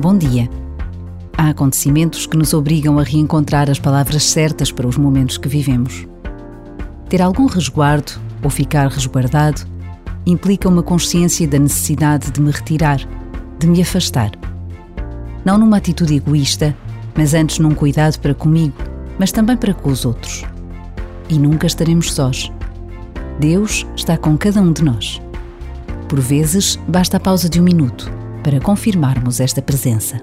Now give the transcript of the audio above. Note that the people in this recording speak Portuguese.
Bom dia. Há acontecimentos que nos obrigam a reencontrar as palavras certas para os momentos que vivemos. Ter algum resguardo ou ficar resguardado implica uma consciência da necessidade de me retirar, de me afastar. Não numa atitude egoísta, mas antes num cuidado para comigo, mas também para com os outros. E nunca estaremos sós. Deus está com cada um de nós. Por vezes, basta a pausa de um minuto para confirmarmos esta presença.